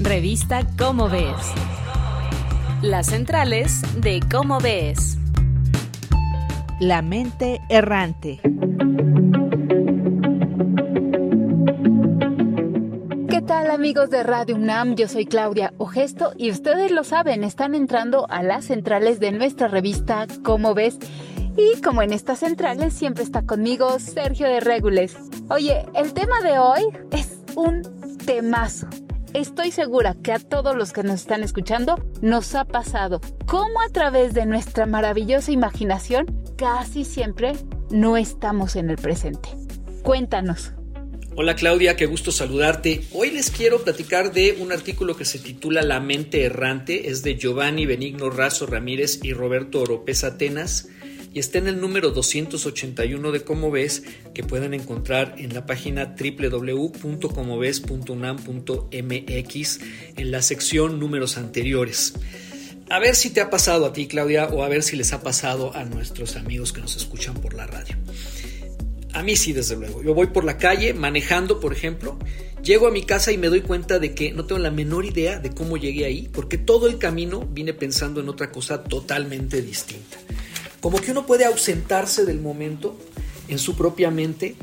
Revista Cómo Ves. Las centrales de Cómo Ves. La mente errante. ¿Qué tal amigos de Radio UNAM? Yo soy Claudia Ogesto y ustedes lo saben, están entrando a las centrales de nuestra revista Cómo Ves. Y como en estas centrales siempre está conmigo Sergio de Regules. Oye, el tema de hoy es un temazo Estoy segura que a todos los que nos están escuchando nos ha pasado cómo a través de nuestra maravillosa imaginación casi siempre no estamos en el presente. Cuéntanos. Hola Claudia, qué gusto saludarte. Hoy les quiero platicar de un artículo que se titula La mente errante, es de Giovanni Benigno Razo Ramírez y Roberto Oropez Atenas y está en el número 281 de Como Ves que pueden encontrar en la página www.comoves.unam.mx en la sección números anteriores. A ver si te ha pasado a ti, Claudia, o a ver si les ha pasado a nuestros amigos que nos escuchan por la radio. A mí sí, desde luego. Yo voy por la calle manejando, por ejemplo, llego a mi casa y me doy cuenta de que no tengo la menor idea de cómo llegué ahí, porque todo el camino vine pensando en otra cosa totalmente distinta. Como que uno puede ausentarse del momento en su propia mente,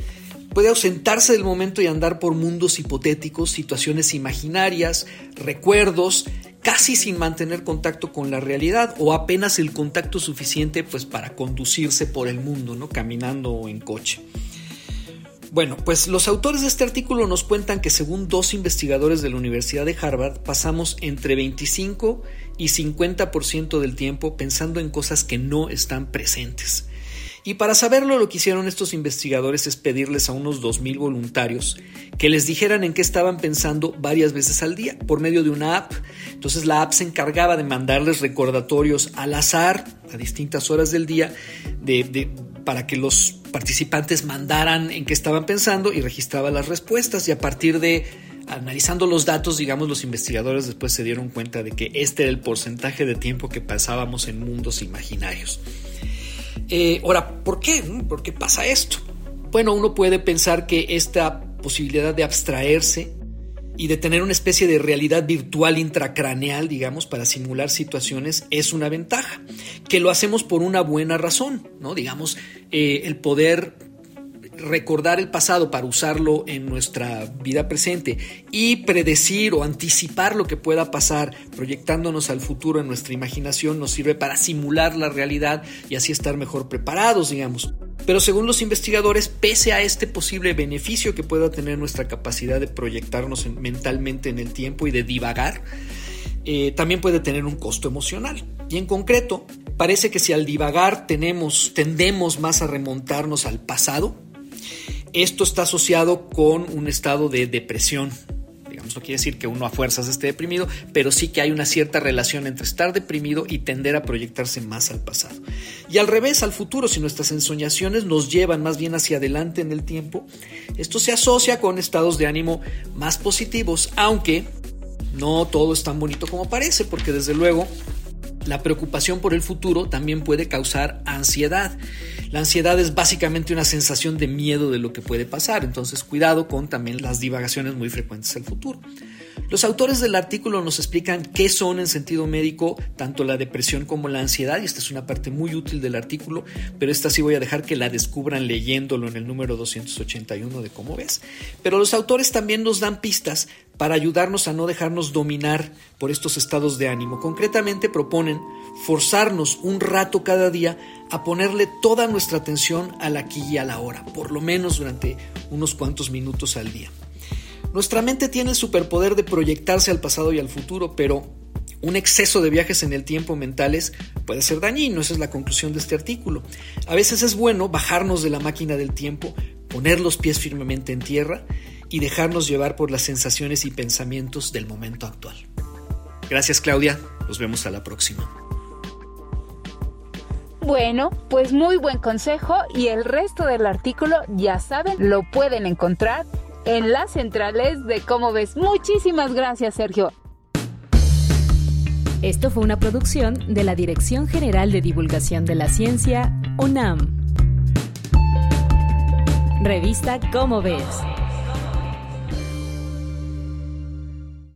puede ausentarse del momento y andar por mundos hipotéticos, situaciones imaginarias, recuerdos, casi sin mantener contacto con la realidad o apenas el contacto suficiente pues para conducirse por el mundo, ¿no? caminando o en coche. Bueno, pues los autores de este artículo nos cuentan que según dos investigadores de la Universidad de Harvard pasamos entre 25 y 50% del tiempo pensando en cosas que no están presentes. Y para saberlo lo que hicieron estos investigadores es pedirles a unos 2.000 voluntarios que les dijeran en qué estaban pensando varias veces al día por medio de una app. Entonces la app se encargaba de mandarles recordatorios al azar a distintas horas del día para que los participantes mandaran en qué estaban pensando y registraba las respuestas y a partir de analizando los datos, digamos, los investigadores después se dieron cuenta de que este era el porcentaje de tiempo que pasábamos en mundos imaginarios. Eh, ahora, ¿por qué? ¿Por qué pasa esto? Bueno, uno puede pensar que esta posibilidad de abstraerse y de tener una especie de realidad virtual intracraneal, digamos, para simular situaciones, es una ventaja, que lo hacemos por una buena razón, ¿no? Digamos, eh, el poder recordar el pasado para usarlo en nuestra vida presente y predecir o anticipar lo que pueda pasar proyectándonos al futuro en nuestra imaginación nos sirve para simular la realidad y así estar mejor preparados, digamos. Pero según los investigadores, pese a este posible beneficio que pueda tener nuestra capacidad de proyectarnos mentalmente en el tiempo y de divagar, eh, también puede tener un costo emocional. Y en concreto, parece que si al divagar tenemos, tendemos más a remontarnos al pasado, esto está asociado con un estado de depresión, no quiere decir que uno a fuerzas esté deprimido, pero sí que hay una cierta relación entre estar deprimido y tender a proyectarse más al pasado. Y al revés, al futuro, si nuestras ensoñaciones nos llevan más bien hacia adelante en el tiempo, esto se asocia con estados de ánimo más positivos, aunque no todo es tan bonito como parece, porque desde luego la preocupación por el futuro también puede causar ansiedad. La ansiedad es básicamente una sensación de miedo de lo que puede pasar, entonces cuidado con también las divagaciones muy frecuentes al futuro. Los autores del artículo nos explican qué son en sentido médico tanto la depresión como la ansiedad, y esta es una parte muy útil del artículo, pero esta sí voy a dejar que la descubran leyéndolo en el número 281 de cómo ves. Pero los autores también nos dan pistas para ayudarnos a no dejarnos dominar por estos estados de ánimo. Concretamente proponen forzarnos un rato cada día a ponerle toda nuestra atención al aquí y a la hora, por lo menos durante unos cuantos minutos al día. Nuestra mente tiene el superpoder de proyectarse al pasado y al futuro, pero un exceso de viajes en el tiempo mentales puede ser dañino, esa es la conclusión de este artículo. A veces es bueno bajarnos de la máquina del tiempo, poner los pies firmemente en tierra y dejarnos llevar por las sensaciones y pensamientos del momento actual. Gracias Claudia, nos vemos a la próxima. Bueno, pues muy buen consejo y el resto del artículo ya saben, lo pueden encontrar en las centrales de Cómo ves. Muchísimas gracias, Sergio. Esto fue una producción de la Dirección General de Divulgación de la Ciencia, UNAM. Revista Cómo ves.